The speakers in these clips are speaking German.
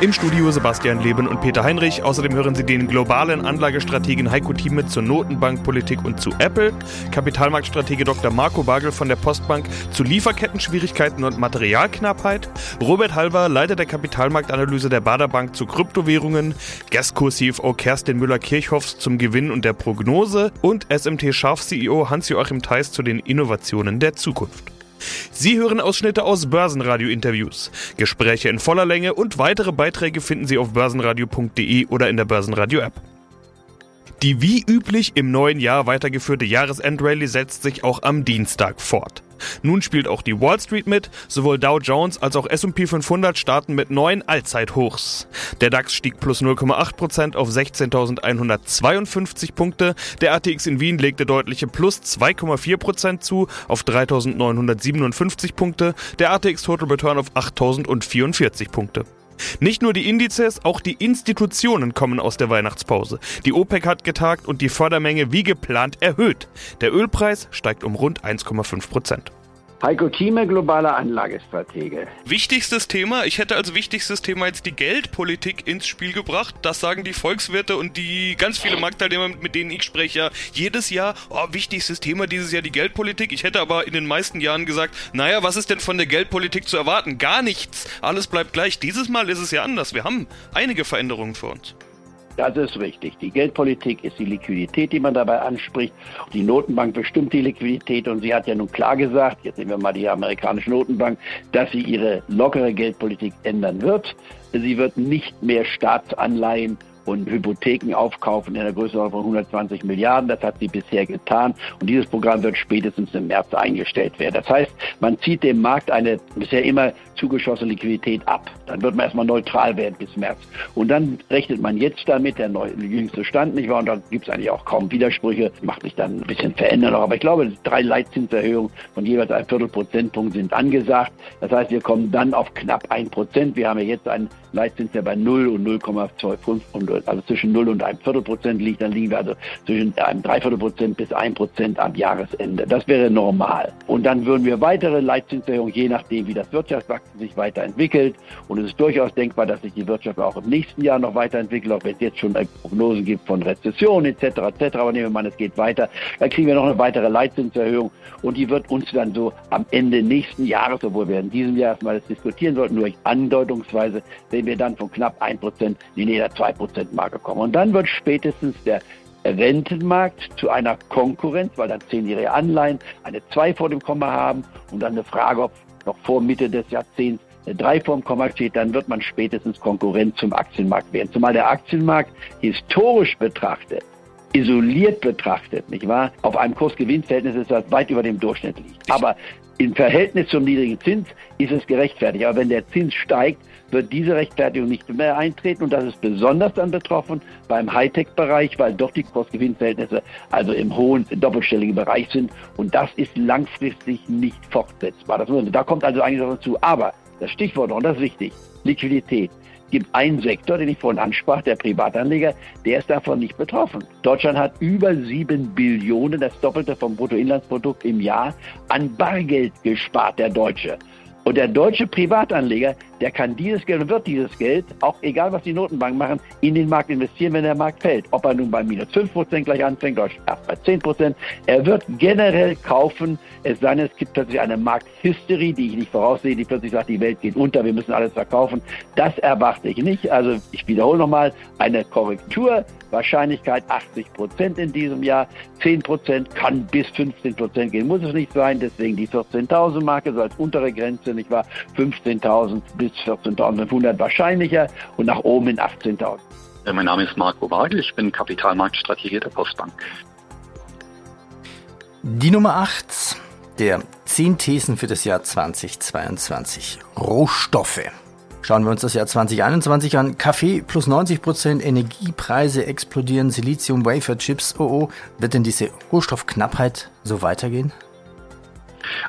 Im Studio Sebastian Leben und Peter Heinrich. Außerdem hören Sie den globalen Anlagestrategen Heiko Thieme zur Notenbankpolitik und zu Apple, Kapitalmarktstratege Dr. Marco Bagel von der Postbank zu Lieferketten-Schwierigkeiten und Materialknappheit, Robert Halver, Leiter der Kapitalmarktanalyse der Baderbank zu Kryptowährungen, Gasco-CFO Kerstin Müller-Kirchhoffs zum Gewinn und der Prognose und SMT-Scharf-CEO Hans-Joachim Theis zu den Innovationen der Zukunft. Sie hören Ausschnitte aus Börsenradio-Interviews. Gespräche in voller Länge und weitere Beiträge finden Sie auf börsenradio.de oder in der Börsenradio-App. Die wie üblich im neuen Jahr weitergeführte Jahresendrallye setzt sich auch am Dienstag fort. Nun spielt auch die Wall Street mit, sowohl Dow Jones als auch S&P 500 starten mit neuen Allzeithochs. Der DAX stieg plus 0,8% auf 16.152 Punkte, der ATX in Wien legte deutliche plus 2,4% zu auf 3.957 Punkte, der ATX Total Return auf 8.044 Punkte. Nicht nur die Indizes, auch die Institutionen kommen aus der Weihnachtspause. Die OPEC hat getagt und die Fördermenge wie geplant erhöht. Der Ölpreis steigt um rund 1,5 Prozent. Heiko Thieme, globaler Anlagestratege. Wichtigstes Thema, ich hätte als wichtigstes Thema jetzt die Geldpolitik ins Spiel gebracht. Das sagen die Volkswirte und die ganz viele Marktteilnehmer, mit denen ich spreche, jedes Jahr, oh, wichtigstes Thema dieses Jahr die Geldpolitik. Ich hätte aber in den meisten Jahren gesagt, naja, was ist denn von der Geldpolitik zu erwarten? Gar nichts. Alles bleibt gleich. Dieses Mal ist es ja anders. Wir haben einige Veränderungen vor uns. Das ist richtig. Die Geldpolitik ist die Liquidität, die man dabei anspricht. Die Notenbank bestimmt die Liquidität und sie hat ja nun klar gesagt, jetzt nehmen wir mal die amerikanische Notenbank, dass sie ihre lockere Geldpolitik ändern wird. Sie wird nicht mehr Staatsanleihen und Hypotheken aufkaufen in der Größenordnung von 120 Milliarden. Das hat sie bisher getan. Und dieses Programm wird spätestens im März eingestellt werden. Das heißt, man zieht dem Markt eine bisher immer zugeschossene Liquidität ab. Dann wird man erstmal neutral werden bis März. Und dann rechnet man jetzt damit, der neu, jüngste Stand, nicht wahr? Und da gibt es eigentlich auch kaum Widersprüche. Macht sich dann ein bisschen verändern noch. Aber ich glaube, drei Leitzinserhöhungen von jeweils ein Viertelprozentpunkt sind angesagt. Das heißt, wir kommen dann auf knapp ein Prozent. Wir haben ja jetzt einen Leitzins, der bei 0 und 0,25 und also zwischen 0 und einem Viertelprozent liegt, dann liegen wir also zwischen einem Dreiviertelprozent bis 1 Prozent am Jahresende. Das wäre normal. Und dann würden wir weitere Leitzinserhöhungen, je nachdem, wie das Wirtschaftswachstum sich weiterentwickelt. Und es ist durchaus denkbar, dass sich die Wirtschaft auch im nächsten Jahr noch weiterentwickelt, auch wenn es jetzt schon Prognosen gibt von Rezession etc. etc. Aber nehmen wir mal, es geht weiter. Dann kriegen wir noch eine weitere Leitzinserhöhung und die wird uns dann so am Ende nächsten Jahres, obwohl wir in diesem Jahr erstmal das diskutieren sollten, nur andeutungsweise, sehen wir dann von knapp 1% in die näher 2% Marke kommen. Und dann wird spätestens der Rentenmarkt zu einer Konkurrenz, weil dann zehnjährige Anleihen eine 2 vor dem Komma haben und dann eine Frage, ob noch vor Mitte des Jahrzehnts eine 3 vor dem Komma steht, dann wird man spätestens Konkurrent zum Aktienmarkt werden. Zumal der Aktienmarkt historisch betrachtet isoliert betrachtet, nicht wahr, auf einem Kursgewinnverhältnis ist, das weit über dem Durchschnitt liegt. Aber im Verhältnis zum niedrigen Zins ist es gerechtfertigt. Aber wenn der Zins steigt, wird diese Rechtfertigung nicht mehr eintreten. Und das ist besonders dann betroffen beim Hightech-Bereich, weil dort die Kursgewinnverhältnisse also im hohen doppelstelligen Bereich sind. Und das ist langfristig nicht fortsetzbar. Das, da kommt also eigentlich noch dazu. Aber das Stichwort, und das ist wichtig, Liquidität gibt einen Sektor, den ich vorhin ansprach, der Privatanleger, der ist davon nicht betroffen. Deutschland hat über sieben Billionen, das Doppelte vom Bruttoinlandsprodukt im Jahr, an Bargeld gespart, der Deutsche. Und der deutsche Privatanleger, der kann dieses Geld und wird dieses Geld, auch egal was die Notenbanken machen, in den Markt investieren, wenn der Markt fällt. Ob er nun bei minus 5% gleich anfängt oder erst bei 10%. Er wird generell kaufen, es sei denn, es gibt plötzlich eine Markthysterie, die ich nicht voraussehe, die plötzlich sagt, die Welt geht unter, wir müssen alles verkaufen. Das erwarte ich nicht. Also ich wiederhole nochmal, eine Korrektur Wahrscheinlichkeit 80 Prozent in diesem Jahr. 10 Prozent kann bis 15 Prozent gehen, muss es nicht sein. Deswegen die 14.000 Marke so als untere Grenze, nicht wahr? 15.000 bis 14.500 wahrscheinlicher und nach oben in 18.000. Mein Name ist Marco Wagel, ich bin Kapitalmarktstrategie der Postbank. Die Nummer 8 der 10 Thesen für das Jahr 2022. Rohstoffe. Schauen wir uns das Jahr 2021 an. Kaffee plus 90 Prozent, Energiepreise explodieren, Silizium, Wafer, Chips. Oh oh, wird denn diese Rohstoffknappheit so weitergehen?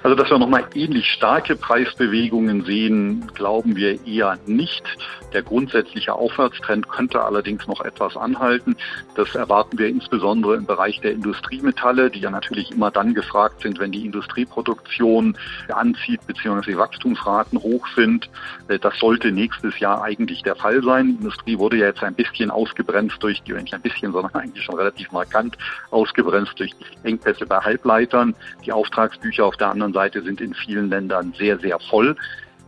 Also, dass wir nochmal ähnlich starke Preisbewegungen sehen, glauben wir eher nicht. Der grundsätzliche Aufwärtstrend könnte allerdings noch etwas anhalten. Das erwarten wir insbesondere im Bereich der Industriemetalle, die ja natürlich immer dann gefragt sind, wenn die Industrieproduktion anzieht bzw. die Wachstumsraten hoch sind. Äh, das sollte nächstes Jahr eigentlich der Fall sein. Die Industrie wurde ja jetzt ein bisschen ausgebremst durch die, nicht ein bisschen, sondern eigentlich schon relativ markant ausgebremst durch Engpässe bei Halbleitern. Die Auftragsbücher auf der anderen Seite sind in vielen Ländern sehr, sehr voll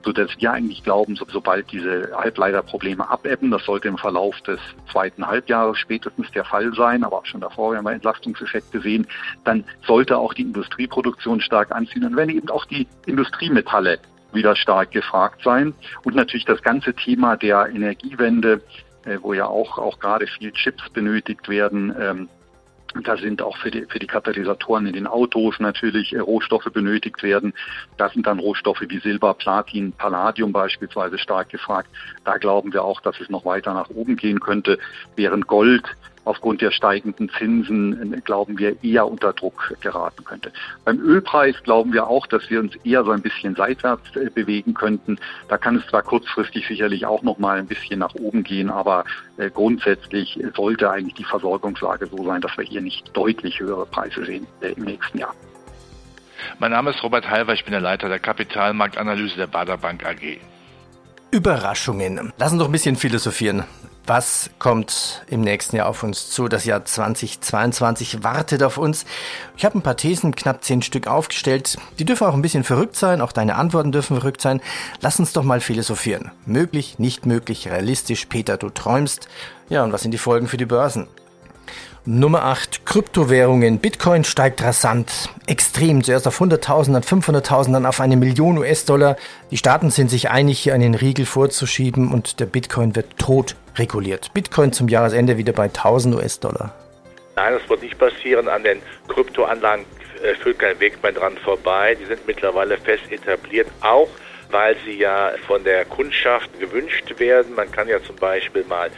so dass wir eigentlich glauben, so, sobald diese Halbleiterprobleme abebben, das sollte im Verlauf des zweiten Halbjahres spätestens der Fall sein, aber auch schon davor werden wir Entlastungseffekte sehen, dann sollte auch die Industrieproduktion stark anziehen und wenn eben auch die Industriemetalle wieder stark gefragt sein. Und natürlich das ganze Thema der Energiewende, äh, wo ja auch, auch gerade viel Chips benötigt werden, ähm, da sind auch für die, für die Katalysatoren in den Autos natürlich äh, Rohstoffe benötigt werden. Da sind dann Rohstoffe wie Silber, Platin, Palladium beispielsweise stark gefragt. Da glauben wir auch, dass es noch weiter nach oben gehen könnte, während Gold aufgrund der steigenden Zinsen, äh, glauben wir, eher unter Druck geraten könnte. Beim Ölpreis glauben wir auch, dass wir uns eher so ein bisschen seitwärts äh, bewegen könnten. Da kann es zwar kurzfristig sicherlich auch noch mal ein bisschen nach oben gehen, aber äh, grundsätzlich sollte eigentlich die Versorgungslage so sein, dass wir hier nicht deutlich höhere Preise sehen im nächsten Jahr. Mein Name ist Robert Halver, ich bin der Leiter der Kapitalmarktanalyse der Bader Bank AG. Überraschungen. Lass uns doch ein bisschen philosophieren. Was kommt im nächsten Jahr auf uns zu? Das Jahr 2022 wartet auf uns. Ich habe ein paar Thesen, knapp zehn Stück aufgestellt. Die dürfen auch ein bisschen verrückt sein, auch deine Antworten dürfen verrückt sein. Lass uns doch mal philosophieren. Möglich, nicht möglich, realistisch. Peter, du träumst. Ja, und was sind die Folgen für die Börsen? Nummer 8, Kryptowährungen. Bitcoin steigt rasant, extrem. Zuerst auf 100.000, dann 500.000, dann auf eine Million US-Dollar. Die Staaten sind sich einig, hier einen Riegel vorzuschieben und der Bitcoin wird tot reguliert. Bitcoin zum Jahresende wieder bei 1000 US-Dollar. Nein, das wird nicht passieren. An den Kryptoanlagen äh, führt kein Weg mehr dran vorbei. Die sind mittlerweile fest etabliert, auch weil sie ja von der Kundschaft gewünscht werden. Man kann ja zum Beispiel mal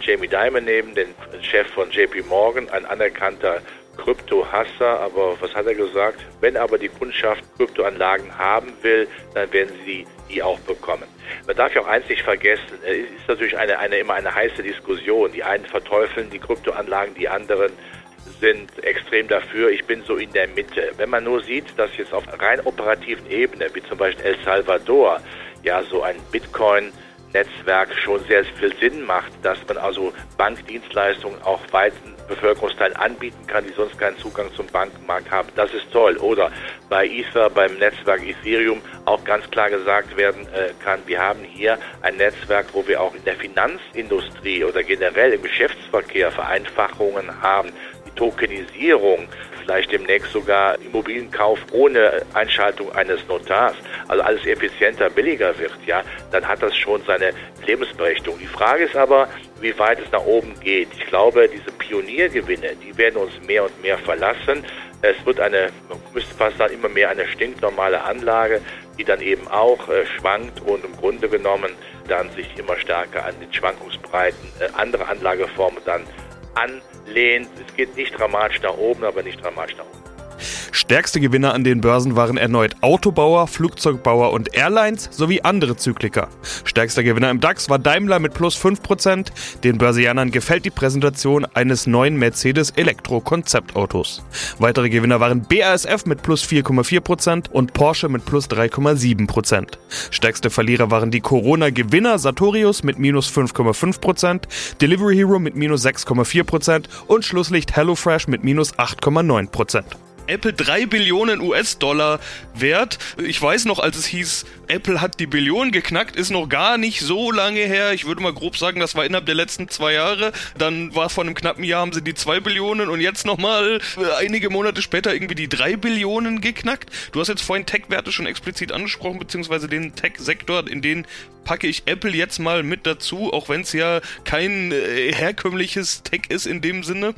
Jamie Dimon nehmen, den Chef von JP Morgan, ein anerkannter Krypto-Hasser, aber was hat er gesagt? Wenn aber die Kundschaft Kryptoanlagen haben will, dann werden sie die auch bekommen. Man darf ja auch eins nicht vergessen, es ist natürlich eine, eine, immer eine heiße Diskussion. Die einen verteufeln die Kryptoanlagen, die anderen sind extrem dafür. Ich bin so in der Mitte. Wenn man nur sieht, dass jetzt auf rein operativen Ebene, wie zum Beispiel El Salvador, ja so ein Bitcoin Netzwerk schon sehr viel Sinn macht, dass man also Bankdienstleistungen auch weiten Bevölkerungsteilen anbieten kann, die sonst keinen Zugang zum Bankenmarkt haben. Das ist toll. Oder bei Ether, beim Netzwerk Ethereum auch ganz klar gesagt werden äh, kann, wir haben hier ein Netzwerk, wo wir auch in der Finanzindustrie oder generell im Geschäftsverkehr Vereinfachungen haben. Die Tokenisierung vielleicht demnächst sogar Immobilienkauf ohne Einschaltung eines Notars, also alles effizienter, billiger wird, ja, dann hat das schon seine Lebensberechtigung. Die Frage ist aber, wie weit es nach oben geht. Ich glaube, diese Pioniergewinne, die werden uns mehr und mehr verlassen. Es wird eine, man müsste fast sagen, immer mehr eine stinknormale Anlage, die dann eben auch äh, schwankt und im Grunde genommen dann sich immer stärker an den Schwankungsbreiten äh, anderer Anlageformen dann anlehnt. Es geht nicht dramatisch nach oben, aber nicht dramatisch nach unten. Stärkste Gewinner an den Börsen waren erneut Autobauer, Flugzeugbauer und Airlines sowie andere Zykliker. Stärkster Gewinner im DAX war Daimler mit plus 5%. Den Börsianern gefällt die Präsentation eines neuen Mercedes Elektro-Konzeptautos. Weitere Gewinner waren BASF mit plus 4,4% und Porsche mit plus 3,7%. Stärkste Verlierer waren die Corona-Gewinner Sartorius mit minus 5,5%, Delivery Hero mit minus 6,4% und Schlusslicht HelloFresh mit minus 8,9%. Apple 3 Billionen US-Dollar wert. Ich weiß noch, als es hieß, Apple hat die Billion geknackt, ist noch gar nicht so lange her. Ich würde mal grob sagen, das war innerhalb der letzten zwei Jahre. Dann war vor einem knappen Jahr haben sie die 2 Billionen und jetzt nochmal äh, einige Monate später irgendwie die 3 Billionen geknackt. Du hast jetzt vorhin Tech-Werte schon explizit angesprochen, beziehungsweise den Tech-Sektor, in den packe ich Apple jetzt mal mit dazu, auch wenn es ja kein äh, herkömmliches Tech ist in dem Sinne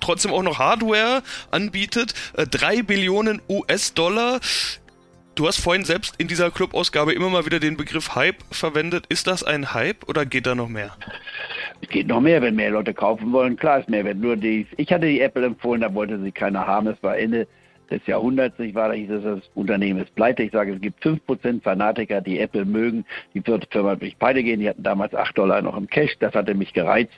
trotzdem auch noch Hardware anbietet. Äh, drei Billionen US-Dollar. Du hast vorhin selbst in dieser Club-Ausgabe immer mal wieder den Begriff Hype verwendet. Ist das ein Hype oder geht da noch mehr? Es geht noch mehr, wenn mehr Leute kaufen wollen. Klar ist mehr, wenn nur die. Ich hatte die Apple empfohlen, da wollte sie keiner haben. Es war Ende des Jahrhunderts, nicht wahr? Da hieß es, das Unternehmen ist pleite. Ich sage, es gibt 5% Fanatiker, die Apple mögen. Die Firma wird durch pleite gehen. Die hatten damals 8 Dollar noch im Cash. Das hatte mich gereizt.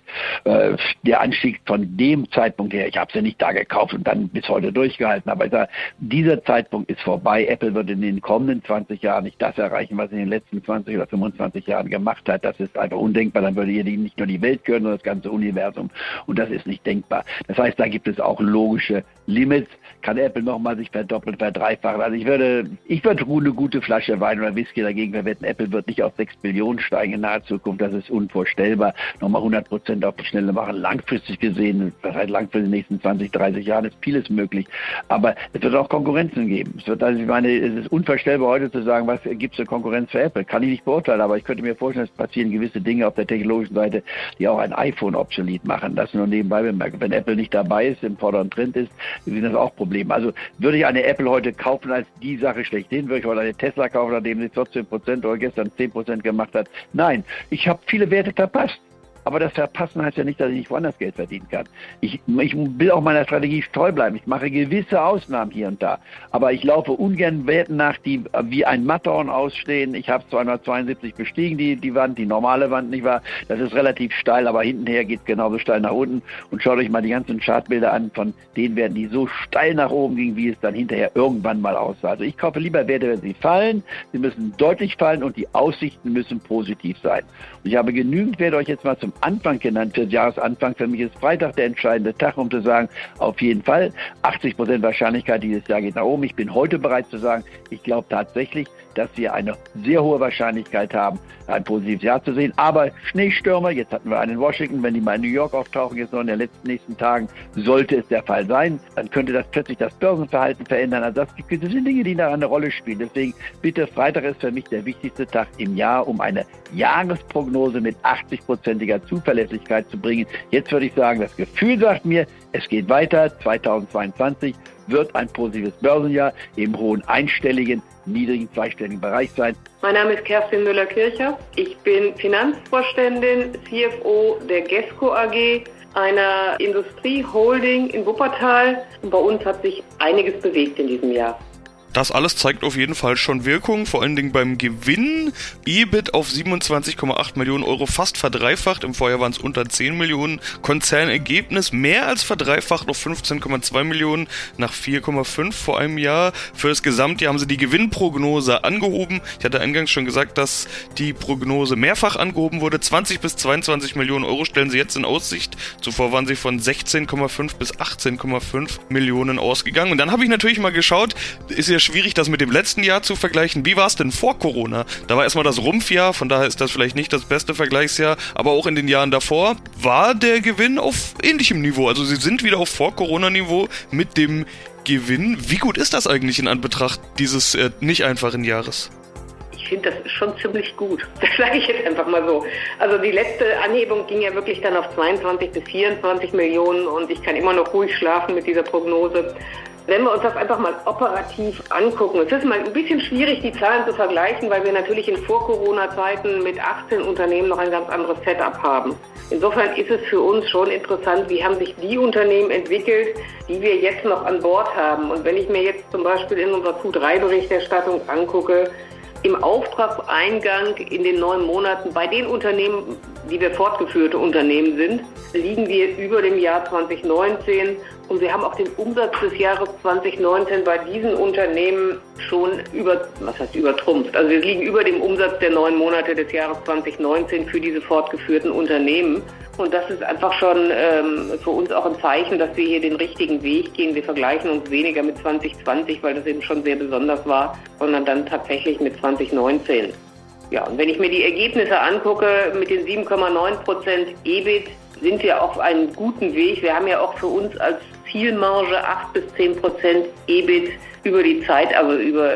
Äh, der Anstieg von dem Zeitpunkt her, ich habe sie nicht da gekauft und dann bis heute durchgehalten. Aber ich sage, dieser Zeitpunkt ist vorbei. Apple wird in den kommenden 20 Jahren nicht das erreichen, was in den letzten 20 oder 25 Jahren gemacht hat. Das ist einfach undenkbar. Dann würde hier nicht nur die Welt gehören, sondern das ganze Universum. Und das ist nicht denkbar. Das heißt, da gibt es auch logische Limits. Kann Apple nochmal sich verdoppeln, verdreifachen? Also ich würde, ich würde eine gute Flasche Wein oder Whisky dagegen verwetten. Apple wird nicht auf 6 Billionen steigen in naher Zukunft. Das ist unvorstellbar. Nochmal 100 Prozent auf die Schnelle machen. Langfristig gesehen, das heißt langfristig in den nächsten 20, 30 Jahren ist vieles möglich. Aber es wird auch Konkurrenzen geben. Es wird, also ich meine, es ist unvorstellbar heute zu sagen, was gibt es für Konkurrenz für Apple? Kann ich nicht beurteilen, aber ich könnte mir vorstellen, es passieren gewisse Dinge auf der technologischen Seite, die auch ein iPhone obsolet machen. Das nur nebenbei bemerkt. Wenn Apple nicht dabei ist, im vorderen Trend ist, sind das auch Probleme. Also würde ich eine Apple heute kaufen als die Sache schlechthin, würde ich heute eine Tesla kaufen, nachdem sie 14 Prozent oder gestern 10 Prozent gemacht hat. Nein, ich habe viele Werte verpasst. Aber das Verpassen heißt ja nicht, dass ich nicht woanders Geld verdienen kann. Ich, ich will auch meiner Strategie treu bleiben. Ich mache gewisse Ausnahmen hier und da. Aber ich laufe ungern Werten nach, die wie ein Matterhorn ausstehen. Ich habe 272 bestiegen, die, die Wand, die normale Wand, nicht wahr? Das ist relativ steil, aber hintenher geht es genauso steil nach unten. Und schaut euch mal die ganzen Chartbilder an. Von denen werden die so steil nach oben gingen, wie es dann hinterher irgendwann mal aussah. Also ich kaufe lieber Werte, wenn sie fallen. Sie müssen deutlich fallen und die Aussichten müssen positiv sein. Und ich habe genügend Werte euch jetzt mal zum Anfang genannt, für Jahresanfang. Für mich ist Freitag der entscheidende Tag, um zu sagen, auf jeden Fall 80 Prozent Wahrscheinlichkeit, dieses Jahr geht nach oben. Ich bin heute bereit zu sagen, ich glaube tatsächlich, dass wir eine sehr hohe Wahrscheinlichkeit haben, ein positives Jahr zu sehen. Aber Schneestürme, jetzt hatten wir einen in Washington, wenn die mal in New York auftauchen, jetzt noch in den letzten nächsten Tagen, sollte es der Fall sein, dann könnte das plötzlich das Börsenverhalten verändern. Also das, das sind Dinge, die da eine Rolle spielen. Deswegen bitte, Freitag ist für mich der wichtigste Tag im Jahr, um eine Jahresprognose mit 80-prozentiger Zuverlässigkeit zu bringen. Jetzt würde ich sagen, das Gefühl sagt mir, es geht weiter. 2022 wird ein positives Börsenjahr im hohen einstelligen, niedrigen zweistelligen Bereich sein. Mein Name ist Kerstin Müller-Kircher. Ich bin Finanzvorständin, CFO der GESCO AG, einer Industrieholding in Wuppertal. Und bei uns hat sich einiges bewegt in diesem Jahr. Das alles zeigt auf jeden Fall schon Wirkung, vor allen Dingen beim Gewinn. EBIT auf 27,8 Millionen Euro fast verdreifacht, im Vorjahr waren es unter 10 Millionen. Konzernergebnis mehr als verdreifacht auf 15,2 Millionen nach 4,5 vor einem Jahr. Für das Gesamtjahr haben sie die Gewinnprognose angehoben. Ich hatte eingangs schon gesagt, dass die Prognose mehrfach angehoben wurde. 20 bis 22 Millionen Euro stellen sie jetzt in Aussicht. Zuvor waren sie von 16,5 bis 18,5 Millionen ausgegangen. Und dann habe ich natürlich mal geschaut, ist ja schwierig, das mit dem letzten Jahr zu vergleichen. Wie war es denn vor Corona? Da war erstmal das Rumpfjahr, von daher ist das vielleicht nicht das beste Vergleichsjahr, aber auch in den Jahren davor war der Gewinn auf ähnlichem Niveau. Also sie sind wieder auf Vor-Corona-Niveau mit dem Gewinn. Wie gut ist das eigentlich in Anbetracht dieses äh, nicht einfachen Jahres? Ich finde, das ist schon ziemlich gut. Das sage ich jetzt einfach mal so. Also die letzte Anhebung ging ja wirklich dann auf 22 bis 24 Millionen und ich kann immer noch ruhig schlafen mit dieser Prognose. Wenn wir uns das einfach mal operativ angucken, es ist mal ein bisschen schwierig, die Zahlen zu vergleichen, weil wir natürlich in Vor-Corona-Zeiten mit 18 Unternehmen noch ein ganz anderes Setup haben. Insofern ist es für uns schon interessant, wie haben sich die Unternehmen entwickelt, die wir jetzt noch an Bord haben. Und wenn ich mir jetzt zum Beispiel in unserer Q3-Berichterstattung angucke, im Auftragseingang in den neun Monaten bei den Unternehmen, die wir fortgeführte Unternehmen sind, liegen wir über dem Jahr 2019 und wir haben auch den Umsatz des Jahres 2019 bei diesen Unternehmen schon über, was heißt übertrumpft. Also wir liegen über dem Umsatz der neun Monate des Jahres 2019 für diese fortgeführten Unternehmen. Und das ist einfach schon ähm, für uns auch ein Zeichen, dass wir hier den richtigen Weg gehen. Wir vergleichen uns weniger mit 2020, weil das eben schon sehr besonders war, sondern dann tatsächlich mit 2019. Ja, und wenn ich mir die Ergebnisse angucke, mit den 7,9 Prozent EBIT sind wir auf einem guten Weg. Wir haben ja auch für uns als Zielmarge 8 bis 10 Prozent EBIT über die Zeit, also über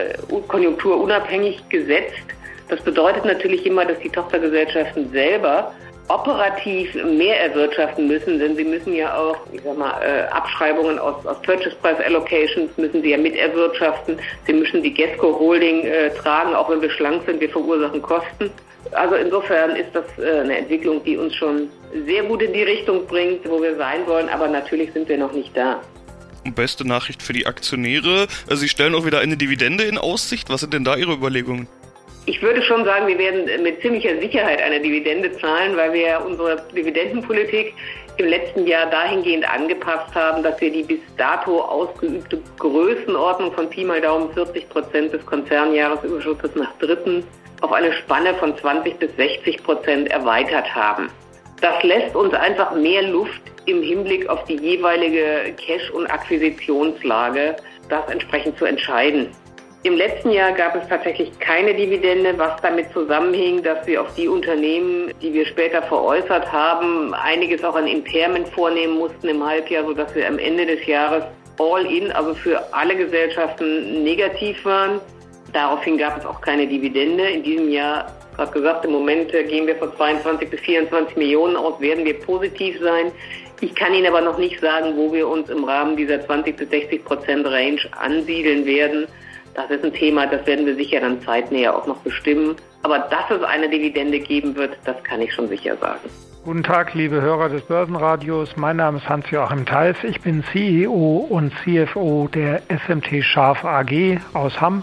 konjunkturunabhängig gesetzt. Das bedeutet natürlich immer, dass die Tochtergesellschaften selber operativ mehr erwirtschaften müssen, denn sie müssen ja auch, ich sag mal, äh, Abschreibungen aus, aus Purchase Price Allocations müssen sie ja mit erwirtschaften. Sie müssen die Gesco Holding äh, tragen, auch wenn wir schlank sind, wir verursachen Kosten. Also insofern ist das äh, eine Entwicklung, die uns schon sehr gut in die Richtung bringt, wo wir sein wollen, aber natürlich sind wir noch nicht da. Beste Nachricht für die Aktionäre, äh, Sie stellen auch wieder eine Dividende in Aussicht. Was sind denn da Ihre Überlegungen? Ich würde schon sagen, wir werden mit ziemlicher Sicherheit eine Dividende zahlen, weil wir unsere Dividendenpolitik im letzten Jahr dahingehend angepasst haben, dass wir die bis dato ausgeübte Größenordnung von Pi mal Daumen 40 Prozent des Konzernjahresüberschusses nach Dritten auf eine Spanne von 20 bis 60 Prozent erweitert haben. Das lässt uns einfach mehr Luft im Hinblick auf die jeweilige Cash- und Akquisitionslage, das entsprechend zu entscheiden. Im letzten Jahr gab es tatsächlich keine Dividende, was damit zusammenhing, dass wir auf die Unternehmen, die wir später veräußert haben, einiges auch an Impairment vornehmen mussten im Halbjahr, sodass wir am Ende des Jahres all in, also für alle Gesellschaften negativ waren. Daraufhin gab es auch keine Dividende. In diesem Jahr, gerade gesagt, im Moment gehen wir von 22 bis 24 Millionen aus, werden wir positiv sein. Ich kann Ihnen aber noch nicht sagen, wo wir uns im Rahmen dieser 20 bis 60 Prozent Range ansiedeln werden. Das ist ein Thema, das werden wir sicher dann zeitnäher auch noch bestimmen. Aber dass es eine Dividende geben wird, das kann ich schon sicher sagen. Guten Tag, liebe Hörer des Börsenradios. Mein Name ist Hans-Joachim Theis. Ich bin CEO und CFO der SMT Scharf AG aus Hamm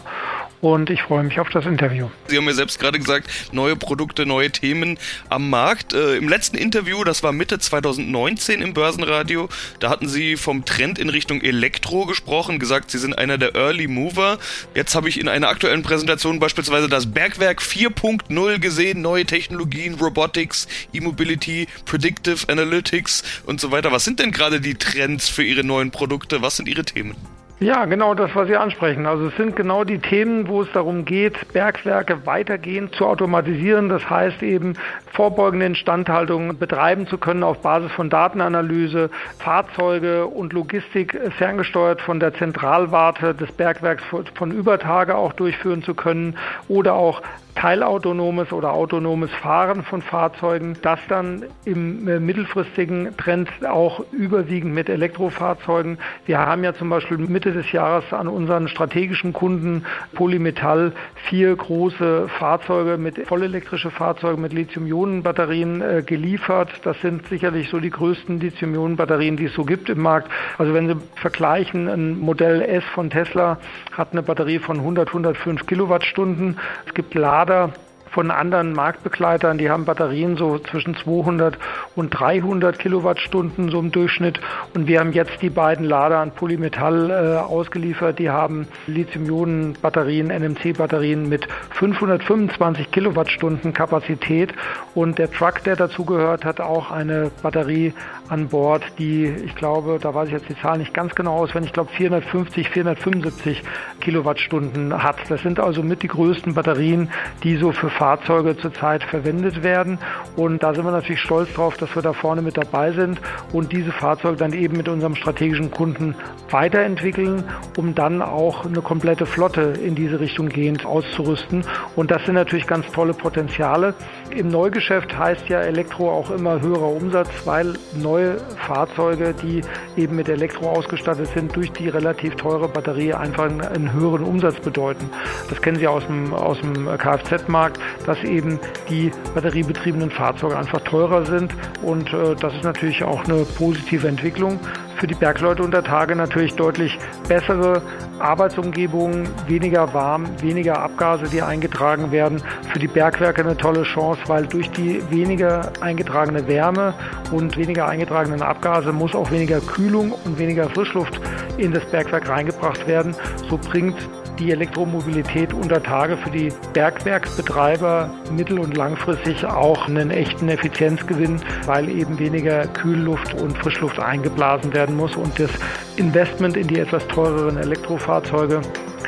und ich freue mich auf das Interview. Sie haben ja selbst gerade gesagt, neue Produkte, neue Themen am Markt. Äh, Im letzten Interview, das war Mitte 2019 im Börsenradio, da hatten Sie vom Trend in Richtung Elektro gesprochen, gesagt, Sie sind einer der Early Mover. Jetzt habe ich in einer aktuellen Präsentation beispielsweise das Bergwerk 4.0 gesehen, neue Technologien, Robotics, E-Mobility, Predictive Analytics und so weiter. Was sind denn gerade die Trends für Ihre neuen Produkte? Was sind Ihre Themen? Ja, genau das, was Sie ansprechen. Also es sind genau die Themen, wo es darum geht, Bergwerke weitergehend zu automatisieren. Das heißt eben, vorbeugende Instandhaltung betreiben zu können auf Basis von Datenanalyse, Fahrzeuge und Logistik ferngesteuert von der Zentralwarte des Bergwerks von Übertage auch durchführen zu können oder auch teilautonomes oder autonomes Fahren von Fahrzeugen, das dann im äh, mittelfristigen Trend auch überwiegend mit Elektrofahrzeugen. Wir haben ja zum Beispiel Mitte des Jahres an unseren strategischen Kunden Polymetall vier große Fahrzeuge mit vollelektrische Fahrzeuge mit Lithium-Ionen-Batterien äh, geliefert. Das sind sicherlich so die größten Lithium-Ionen-Batterien, die es so gibt im Markt. Also wenn Sie vergleichen, ein Modell S von Tesla hat eine Batterie von 100, 105 Kilowattstunden. Es gibt Lader Lader von anderen Marktbegleitern, die haben Batterien so zwischen 200 und 300 Kilowattstunden so im Durchschnitt. Und wir haben jetzt die beiden Lader an Polymetall äh, ausgeliefert. Die haben Lithium-Ionen-Batterien, NMC-Batterien mit 525 Kilowattstunden Kapazität. Und der Truck, der dazugehört, hat auch eine Batterie an Bord, die, ich glaube, da weiß ich jetzt die Zahl nicht ganz genau aus, wenn ich glaube 450, 475 Kilowattstunden hat. Das sind also mit die größten Batterien, die so für Fahrzeuge zurzeit verwendet werden. Und da sind wir natürlich stolz drauf, dass wir da vorne mit dabei sind und diese Fahrzeuge dann eben mit unserem strategischen Kunden weiterentwickeln, um dann auch eine komplette Flotte in diese Richtung gehend auszurüsten. Und das sind natürlich ganz tolle Potenziale. Im Neugeschäft heißt ja Elektro auch immer höherer Umsatz, weil neue Fahrzeuge, die eben mit Elektro ausgestattet sind, durch die relativ teure Batterie einfach einen, höheren Umsatz bedeuten. Das kennen Sie aus dem, aus dem Kfz-Markt dass eben die batteriebetriebenen Fahrzeuge einfach teurer sind. Und äh, das ist natürlich auch eine positive Entwicklung. Für die Bergleute unter Tage natürlich deutlich bessere Arbeitsumgebung, weniger warm, weniger Abgase, die eingetragen werden. Für die Bergwerke eine tolle Chance, weil durch die weniger eingetragene Wärme und weniger eingetragenen Abgase muss auch weniger Kühlung und weniger Frischluft in das Bergwerk reingebracht werden. So bringt die Elektromobilität unter Tage für die Bergwerksbetreiber mittel- und langfristig auch einen echten Effizienzgewinn, weil eben weniger Kühlluft und Frischluft eingeblasen werden muss. Und das Investment in die etwas teureren Elektrofahrzeuge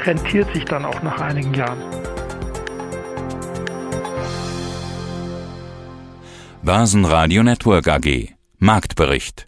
rentiert sich dann auch nach einigen Jahren. Basen Radio Network AG Marktbericht